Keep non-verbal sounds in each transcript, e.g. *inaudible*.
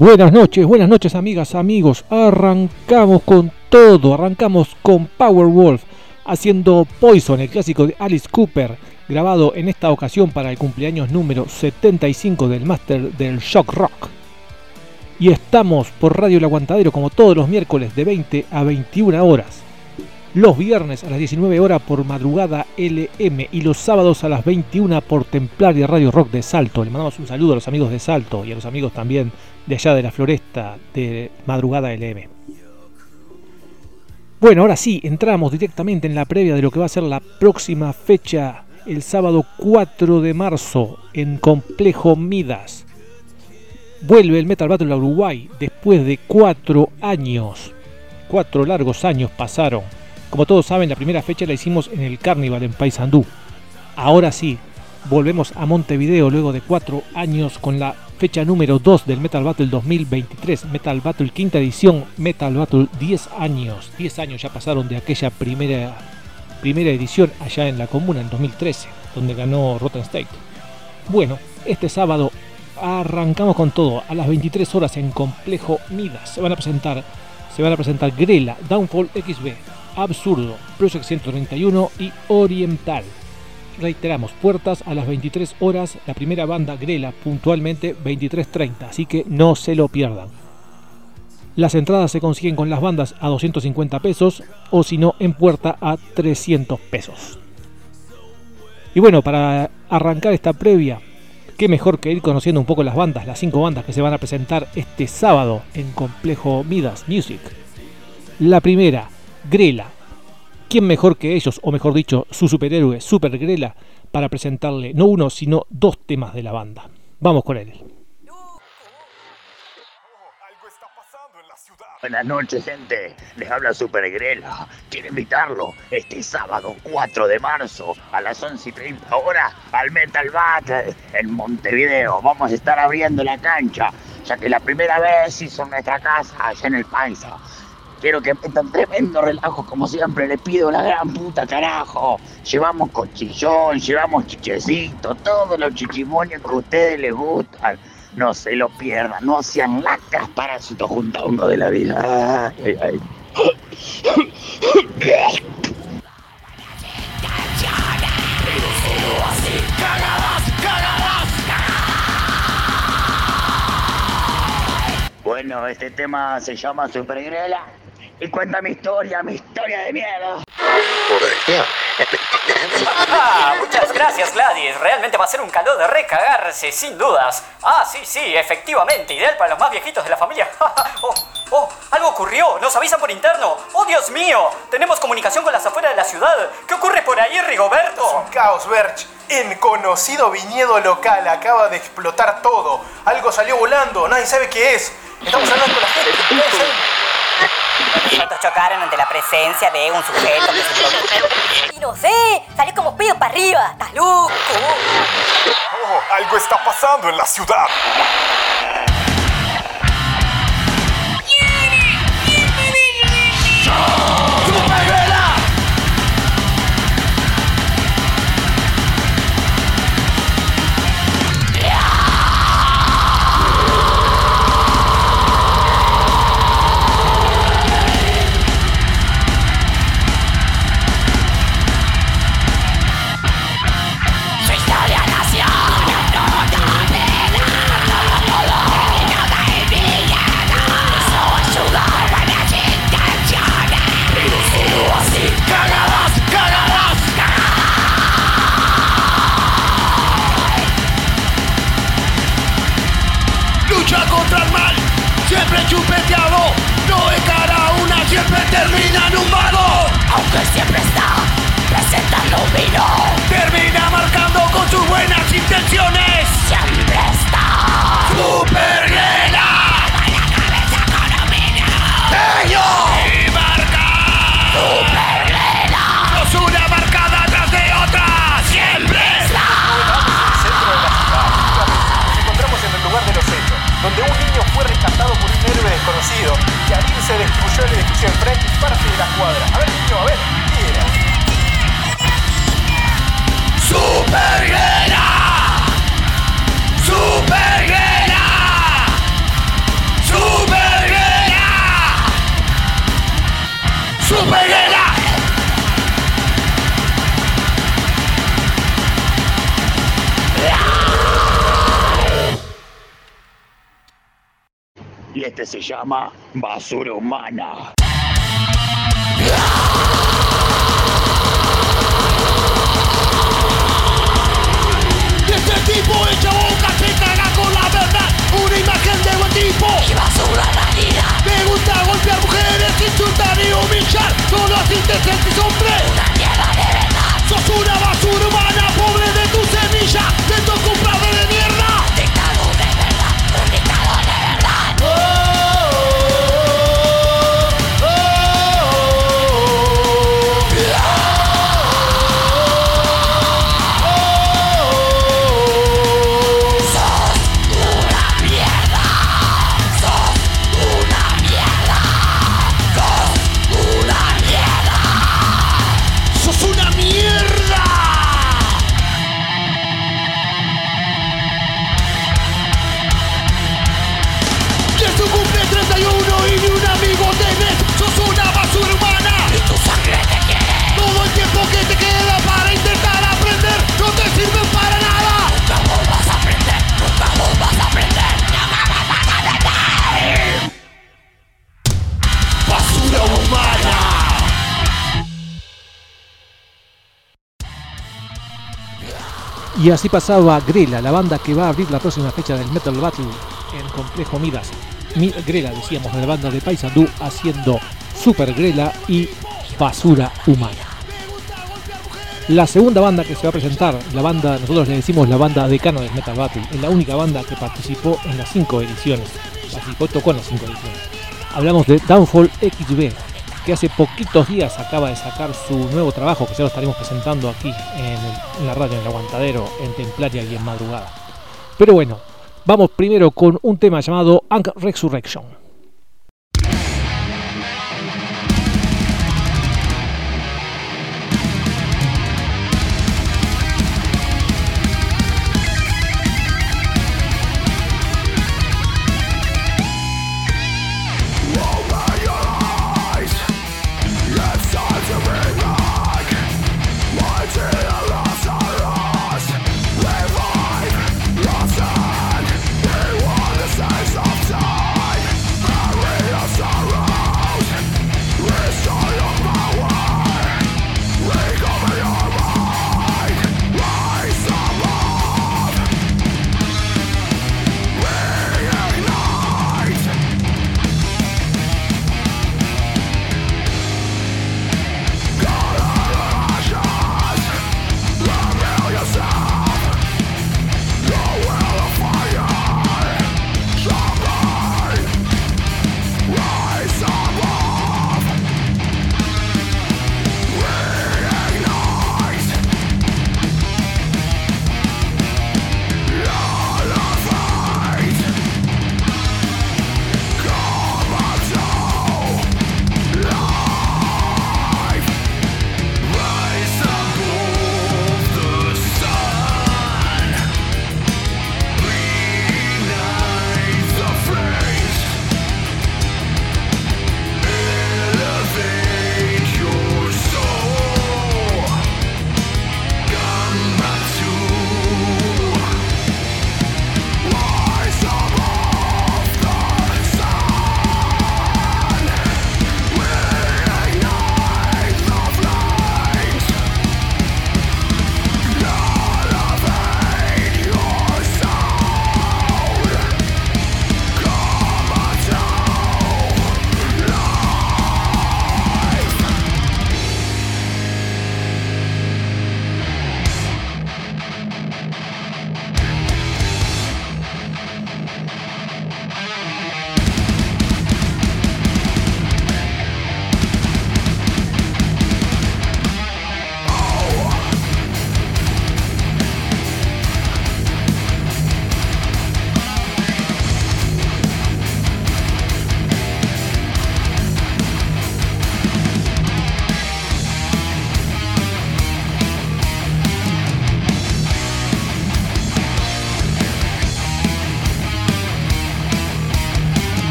Buenas noches, buenas noches amigas, amigos. Arrancamos con todo, arrancamos con Powerwolf haciendo Poison, el clásico de Alice Cooper, grabado en esta ocasión para el cumpleaños número 75 del Master del shock rock. Y estamos por Radio El Aguantadero como todos los miércoles de 20 a 21 horas los viernes a las 19 horas por madrugada LM y los sábados a las 21 por Templaria Radio Rock de Salto. Le mandamos un saludo a los amigos de Salto y a los amigos también de allá de la floresta de madrugada LM. Bueno, ahora sí, entramos directamente en la previa de lo que va a ser la próxima fecha, el sábado 4 de marzo, en Complejo Midas. Vuelve el Metal Battle a Uruguay después de cuatro años. Cuatro largos años pasaron. Como todos saben, la primera fecha la hicimos en el Carnival en Paysandú. Ahora sí, volvemos a Montevideo luego de cuatro años con la fecha número 2 del Metal Battle 2023, Metal Battle quinta edición, Metal Battle 10 años, 10 años ya pasaron de aquella primera, primera edición allá en la comuna en 2013, donde ganó Rotten State. Bueno, este sábado arrancamos con todo, a las 23 horas en Complejo Midas se van a presentar, se van a presentar Grela, Downfall XB, Absurdo, Project 131 y Oriental reiteramos, puertas a las 23 horas, la primera banda Grela puntualmente 23.30, así que no se lo pierdan. Las entradas se consiguen con las bandas a 250 pesos o si no en puerta a 300 pesos. Y bueno, para arrancar esta previa, qué mejor que ir conociendo un poco las bandas, las cinco bandas que se van a presentar este sábado en Complejo Midas Music. La primera, Grela, ¿Quién mejor que ellos, o mejor dicho, su superhéroe, Super Grela, para presentarle no uno, sino dos temas de la banda? Vamos con él. Buenas noches, gente. Les habla Super Grela. Quiero invitarlo este sábado 4 de marzo a las 11 y 30 horas al Metal Battle en Montevideo. Vamos a estar abriendo la cancha, ya que la primera vez hizo nuestra casa allá en el Paisa. Quiero que metan tremendo relajo, como siempre le pido la gran puta carajo. Llevamos cochillón, llevamos chichecito, todos los chichimonios que a ustedes les gustan. No se lo pierdan, no sean lacras parásitos junto de la vida. Ay, ay. Bueno, este tema se llama Supergrela y cuenta mi historia, mi historia de miedo. Ah, muchas gracias Gladys, realmente va a ser un calor de recagarse, sin dudas. Ah, sí, sí, efectivamente, ideal para los más viejitos de la familia. *laughs* oh, oh, algo ocurrió, nos avisan por interno. Oh, Dios mío, tenemos comunicación con las afueras de la ciudad. ¿Qué ocurre por ahí, Rigoberto? Es un caos, Berch. En conocido viñedo local acaba de explotar todo. Algo salió volando, nadie sabe qué es. Estamos hablando con la gente. Los chocaron ante la presencia de un sujeto que se Y no sé, salió como pedo para arriba. ¡Estás loco! Oh, algo está pasando en la ciudad. lucha Basura humana. Este tipo echa boca, se cachetara con la verdad. Una imagen de buen tipo. ¡Qué basura la Me gusta golpear mujeres, insultar y humillar. Solo así te sentís hombre. Una mierda de verdad. Sos una basura humana. Y así pasaba Grela, la banda que va a abrir la próxima fecha del Metal Battle en Complejo Midas. Mi- Grela, decíamos, de la banda de Paysandú, haciendo Super Grela y Basura Humana. La segunda banda que se va a presentar, la banda, nosotros le decimos la banda decano del Metal Battle, es la única banda que participó en las cinco ediciones. Participó, tocó en las cinco ediciones. Hablamos de Downfall XB, que hace poquitos días acaba de sacar su nuevo trabajo, que ya lo estaremos presentando aquí en, la radio, en el aguantadero, en Templaria y en Madrugada. Pero bueno, vamos primero con un tema llamado Ankh Resurrection.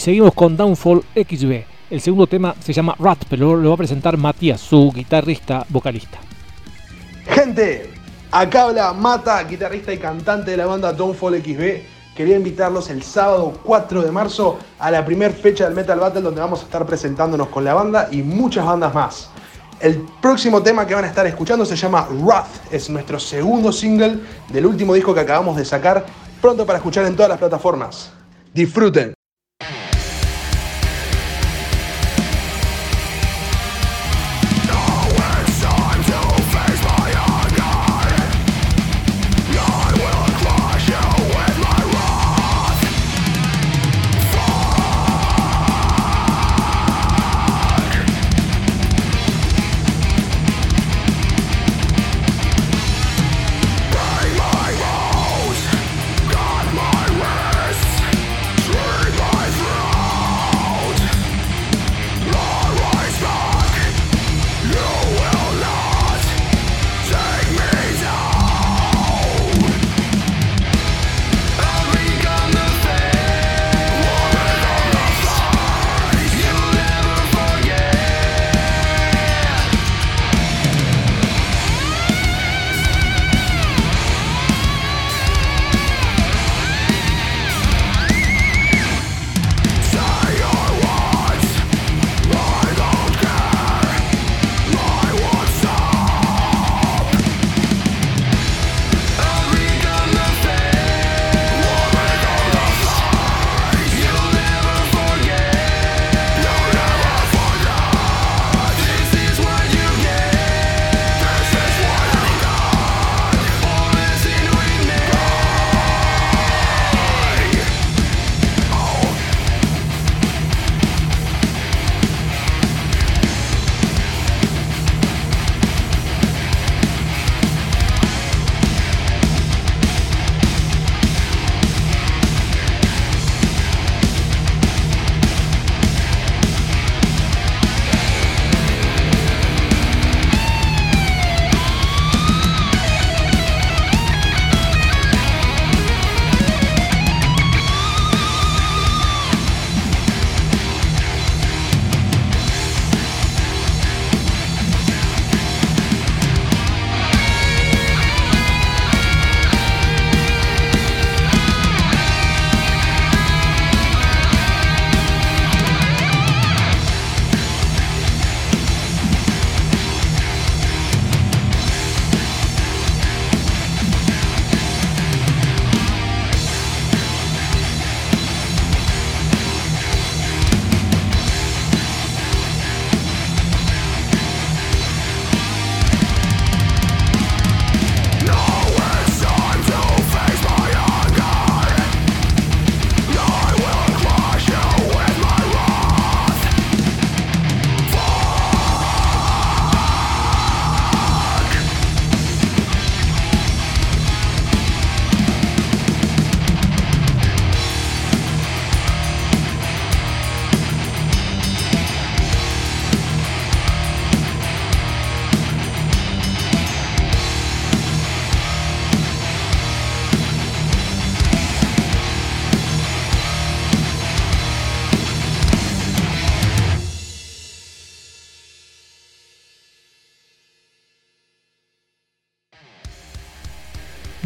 Seguimos con Downfall XB. El segundo tema se llama Rat, pero lo va a presentar Matías, su guitarrista vocalista. Gente, acá habla Mata, guitarrista y cantante de la banda Downfall XB. Quería invitarlos el sábado 4 de marzo a la primera fecha del Metal Battle donde vamos a estar presentándonos con la banda y muchas bandas más. El próximo tema que van a estar escuchando se llama Wrath, es nuestro segundo single del último disco que acabamos de sacar, pronto para escuchar en todas las plataformas. Disfruten.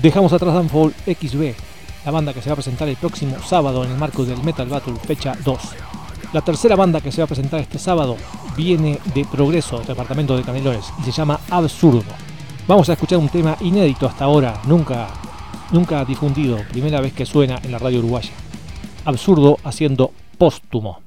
Dejamos atrás Downfall XB, la banda que se va a presentar el próximo sábado en el marco del Metal Battle fecha 2. La tercera banda que se va a presentar este sábado viene de Progreso, departamento de Canelones, y se llama Absurdo. Vamos a escuchar un tema inédito hasta ahora, nunca, nunca difundido, primera vez que suena en la radio uruguaya. Absurdo haciendo póstumo.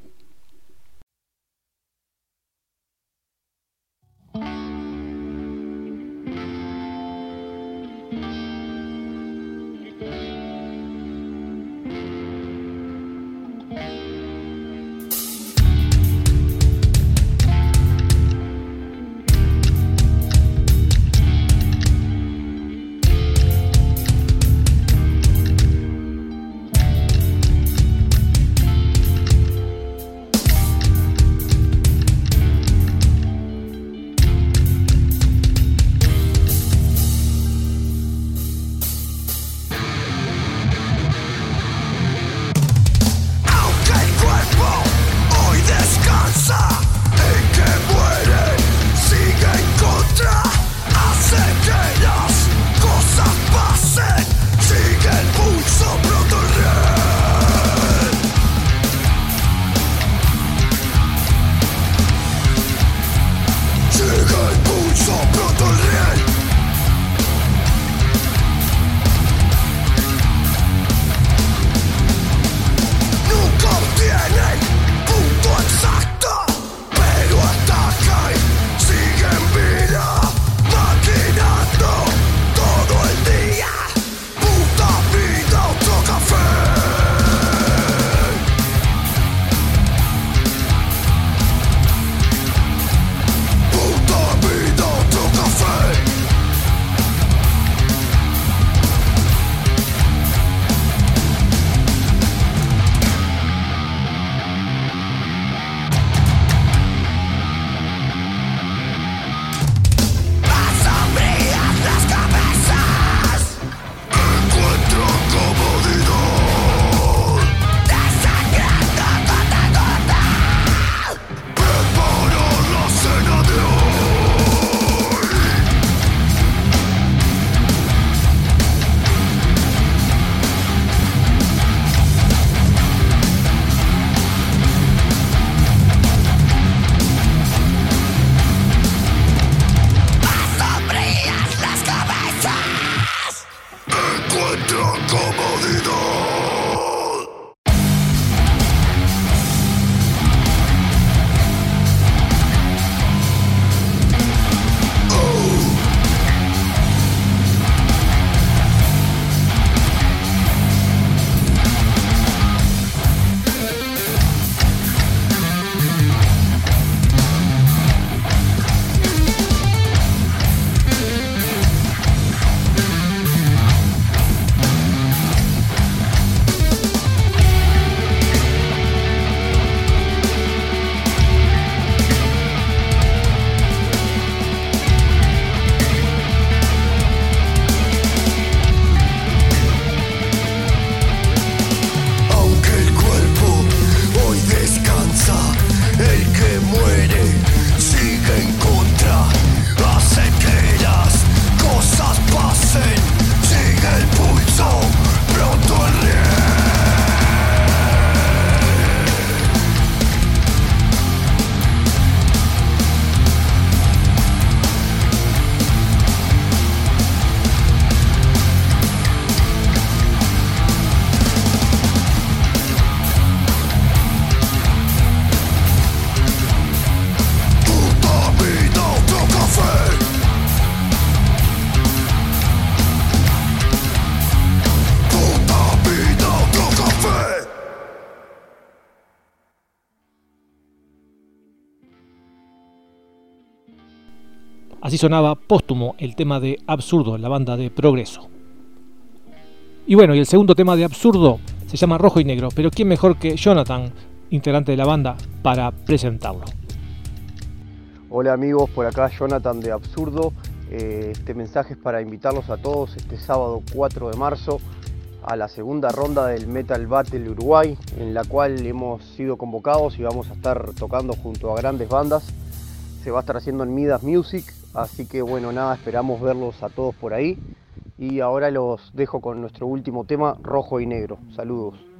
Sonaba póstumo el tema de Absurdo, la banda de Progreso. Y bueno, y el segundo tema de Absurdo se llama Rojo y Negro, pero ¿quién mejor que Jonathan, integrante de la banda, para presentarlo? Hola amigos, por acá Jonathan de Absurdo. Eh, este mensaje es para invitarlos a todos este sábado 4 de marzo a la segunda ronda del Metal Battle Uruguay, en la cual hemos sido convocados y vamos a estar tocando junto a grandes bandas. Se va a estar haciendo en Midas Music, así que bueno, nada, esperamos verlos a todos por ahí. Y ahora los dejo con nuestro último tema, Rojo y Negro. Saludos.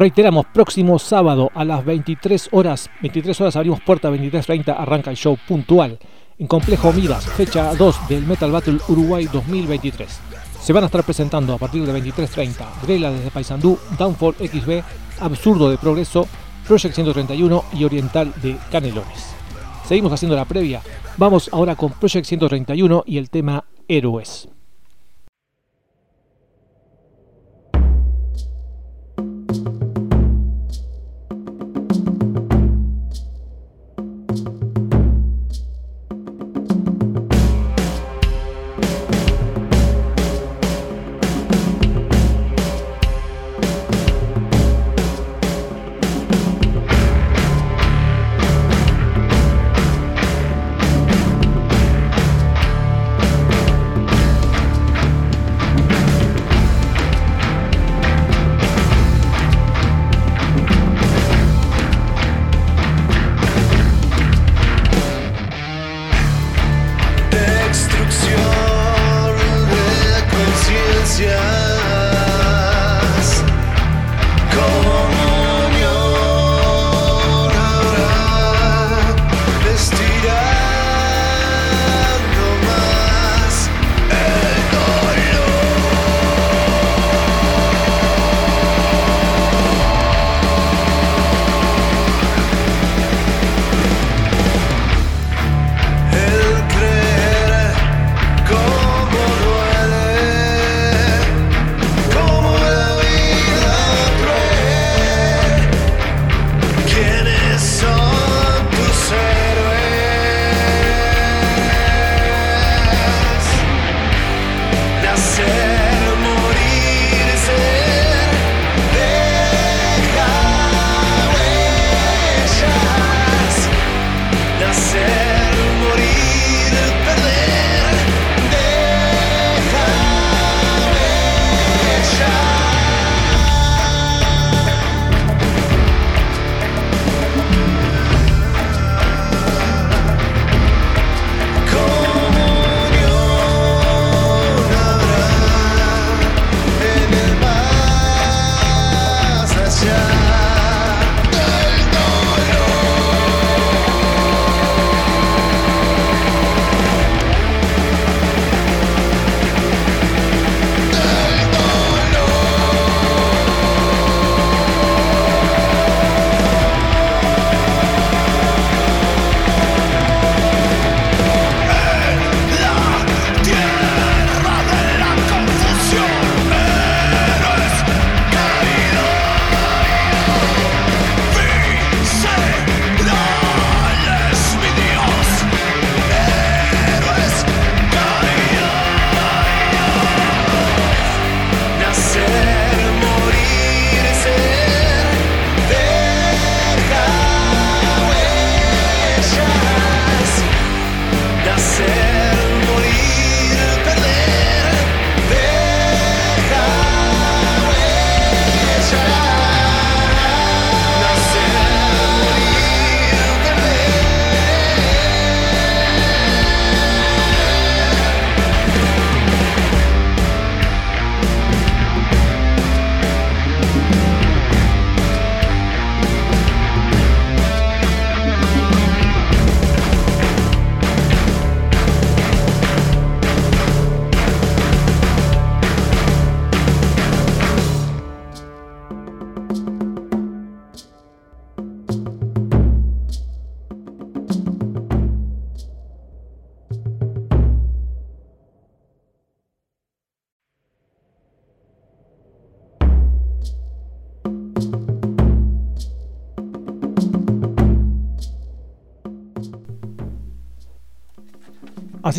Reiteramos, próximo sábado a las 23 horas, 23 horas abrimos puerta, 23.30 arranca el show puntual en Complejo Midas, fecha 2 del Metal Battle Uruguay 2023. Se van a estar presentando a partir de 23.30 Grela desde Paysandú, Downfall XB, Absurdo de Progreso, Project 131 y Oriental de Canelones. Seguimos haciendo la previa. Vamos ahora con Project 131 y el tema Héroes.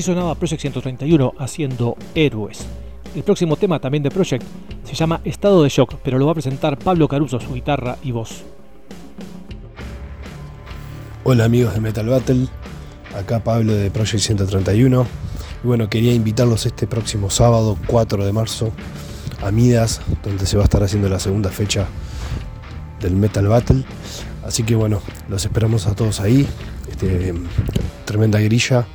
Sonaba Project 131 haciendo Héroes. El próximo tema también de Project se llama Estado de Shock, pero lo va a presentar Pablo Caruso, su guitarra y voz. Hola amigos de Metal Battle, acá Pablo de Project 131. Y bueno, quería invitarlos este próximo sábado 4 de marzo a Midas, donde se va a estar haciendo la segunda fecha del Metal Battle. Así que bueno, los esperamos a todos ahí. Este, tremenda grilla,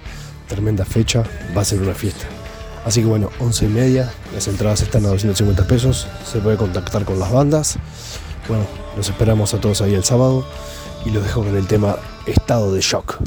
tremenda fecha, va a ser una fiesta. Así que bueno, 11 y media, las entradas están a 250 pesos, se puede contactar con las bandas. Bueno, los esperamos a todos ahí el sábado y los dejo con el tema Estado de Shock.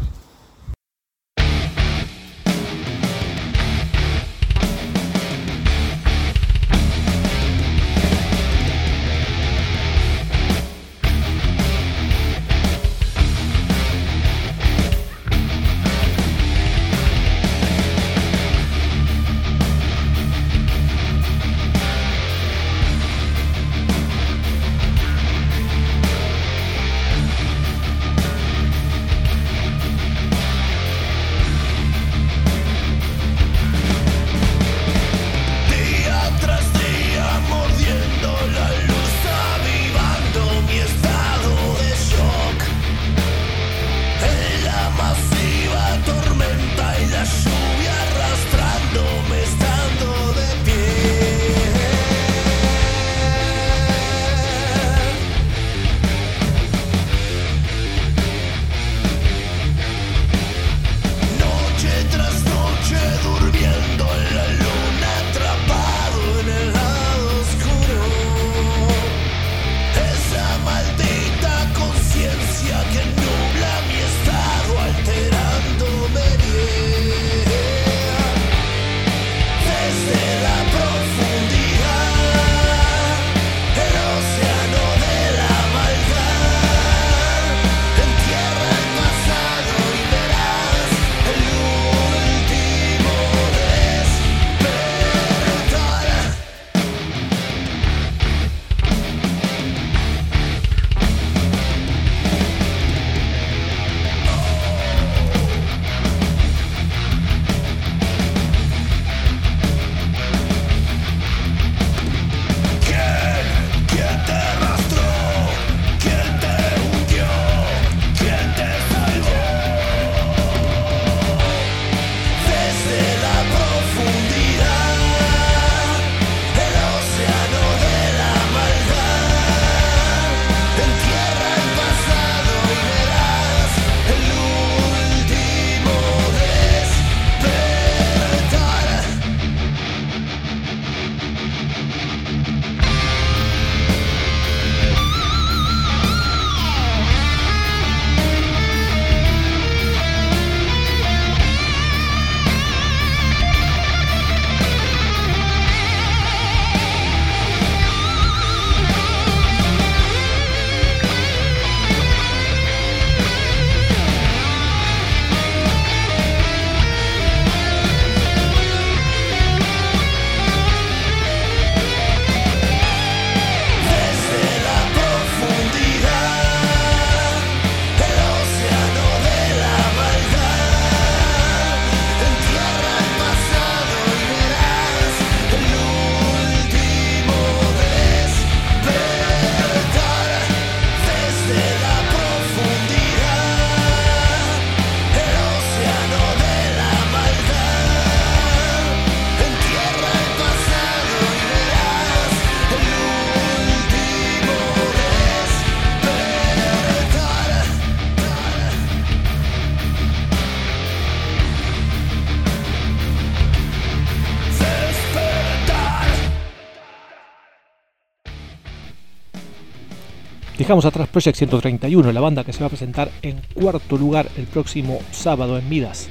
Dejamos atrás Project 131, la banda que se va a presentar en cuarto lugar el próximo sábado en Midas.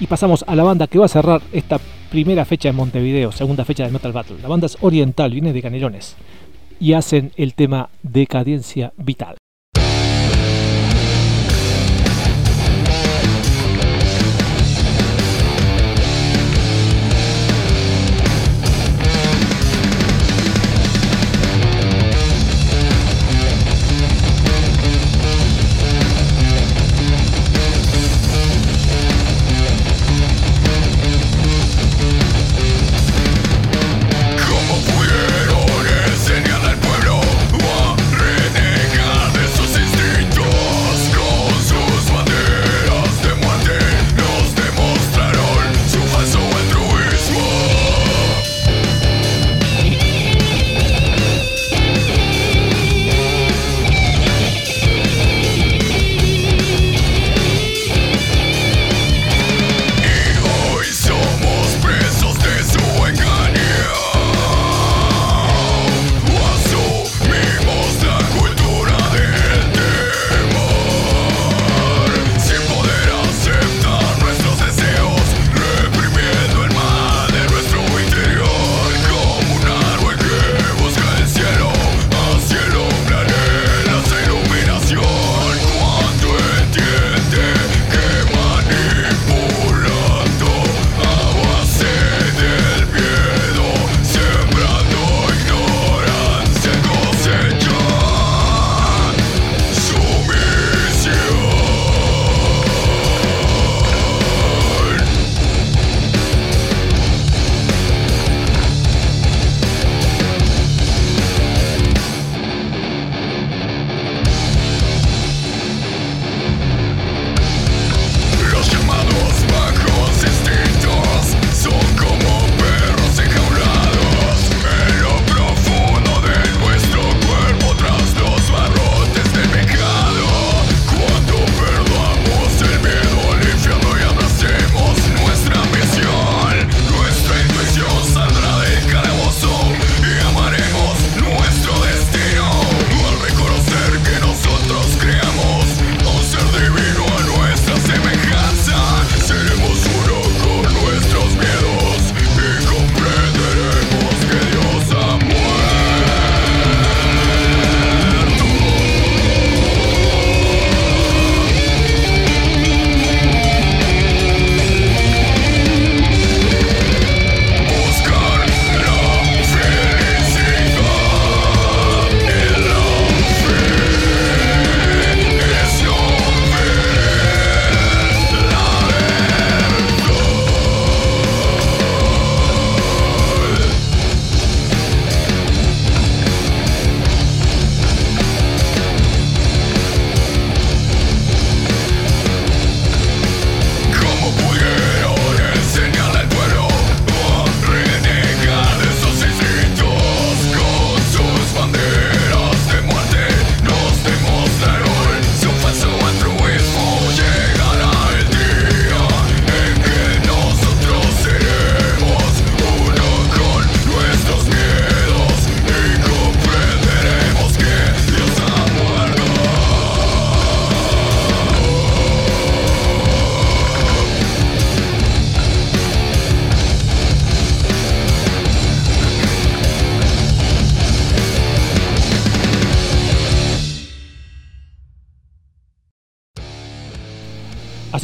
Y pasamos a la banda que va a cerrar esta primera fecha en Montevideo, segunda fecha del Metal Battle. La banda es oriental, viene de Canelones. Y hacen el tema Decadencia Vital.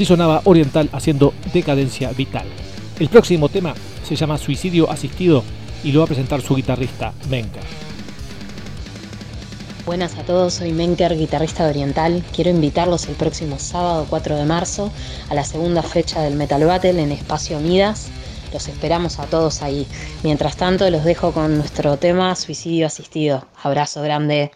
Así sonaba Oriental haciendo Decadencia Vital. El próximo tema se llama Suicidio Asistido y lo va a presentar su guitarrista Menker. Buenas a todos, soy Menker, guitarrista de Oriental. Quiero invitarlos el próximo sábado 4 de marzo a la segunda fecha del Metal Battle en Espacio Midas. Los esperamos a todos ahí. Mientras tanto, los dejo con nuestro tema Suicidio Asistido. Abrazo grande.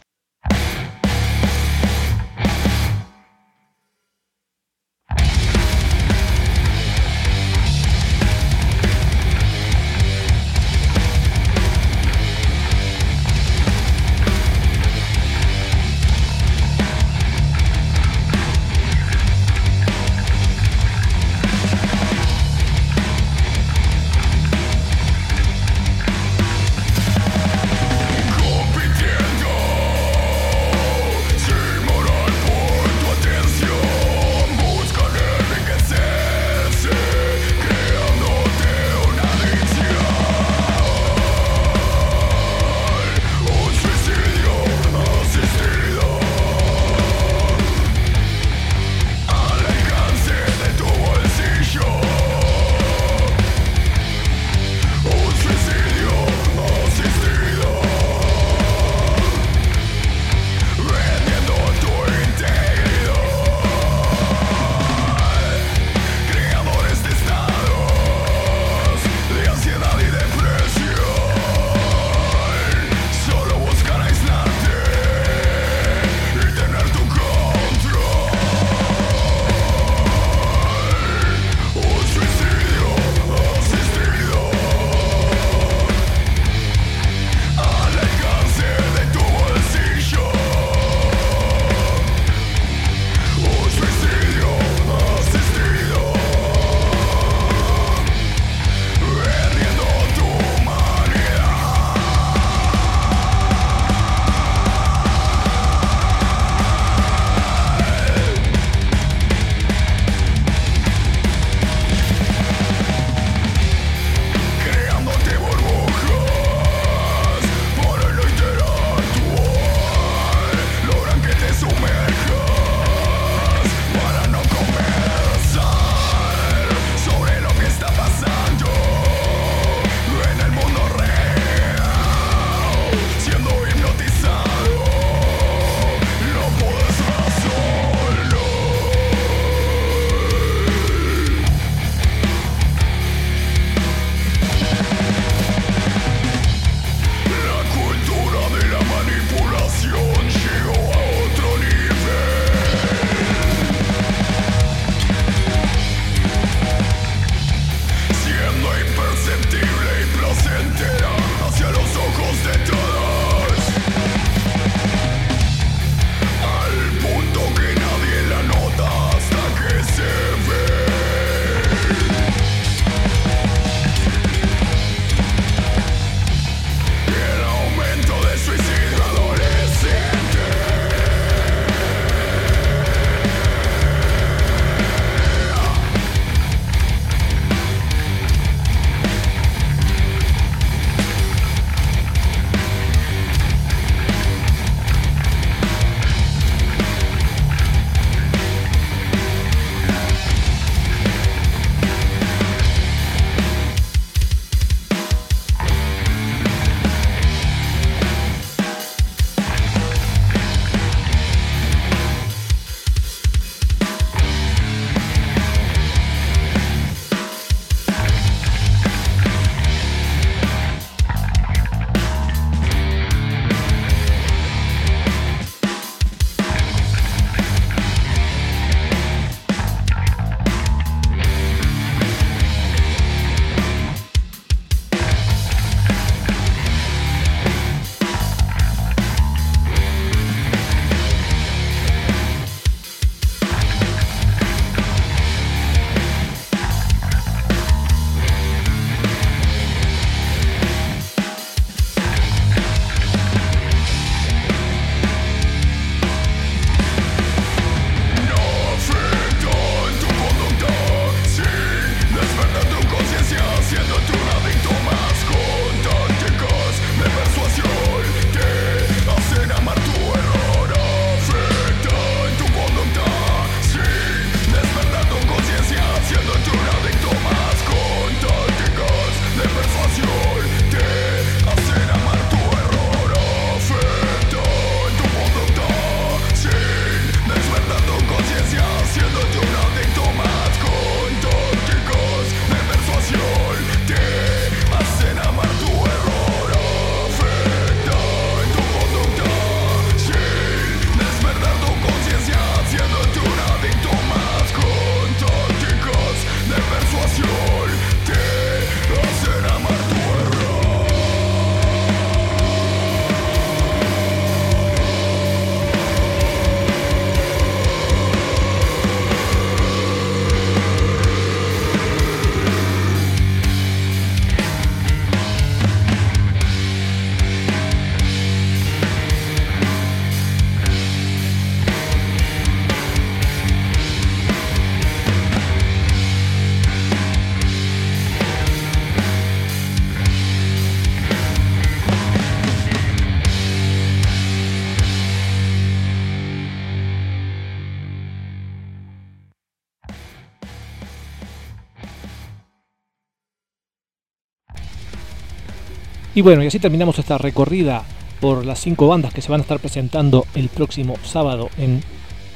Y bueno, y así terminamos esta recorrida por las cinco bandas que se van a estar presentando el próximo sábado en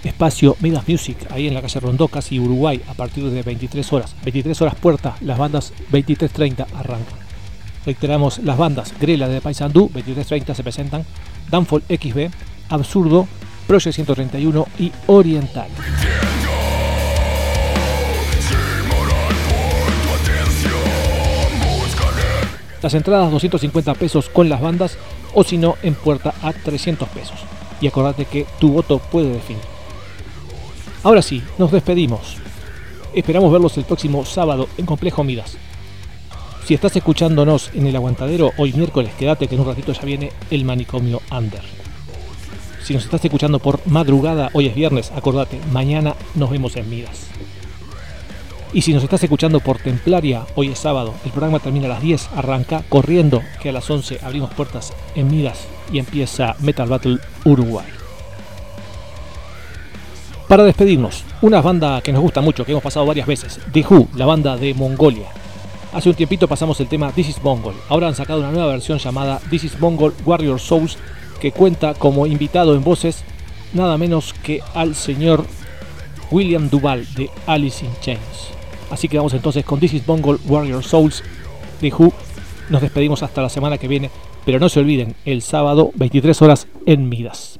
espacio Midas Music, ahí en la calle Rondó, casi Uruguay, a partir de 23 horas. 23 horas puerta, las bandas 23.30 arrancan. Reiteramos las bandas Grela de Paysandú, 23.30 se presentan, Danfall XB, Absurdo, Project 131 y Oriental. Las entradas 250 pesos con las bandas o si no en puerta a 300 pesos. Y acordate que tu voto puede definir. Ahora sí, nos despedimos. Esperamos verlos el próximo sábado en Complejo Midas. Si estás escuchándonos en el aguantadero hoy miércoles, quédate que en un ratito ya viene el manicomio Under. Si nos estás escuchando por madrugada, hoy es viernes, acordate, mañana nos vemos en Midas. Y si nos estás escuchando por Templaria, hoy es sábado, el programa termina a las 10, arranca corriendo, que a las 11 abrimos puertas en Midas y empieza Metal Battle Uruguay. Para despedirnos, una banda que nos gusta mucho, que hemos pasado varias veces, The Who, la banda de Mongolia. Hace un tiempito pasamos el tema This is Mongol. Ahora han sacado una nueva versión llamada This is Mongol Warrior Souls, que cuenta como invitado en voces nada menos que al señor William Duval de Alice in Chains. Así que vamos entonces con This is Mongol Warrior Souls de Who. Nos despedimos hasta la semana que viene, pero no se olviden, el sábado 23 horas en Midas.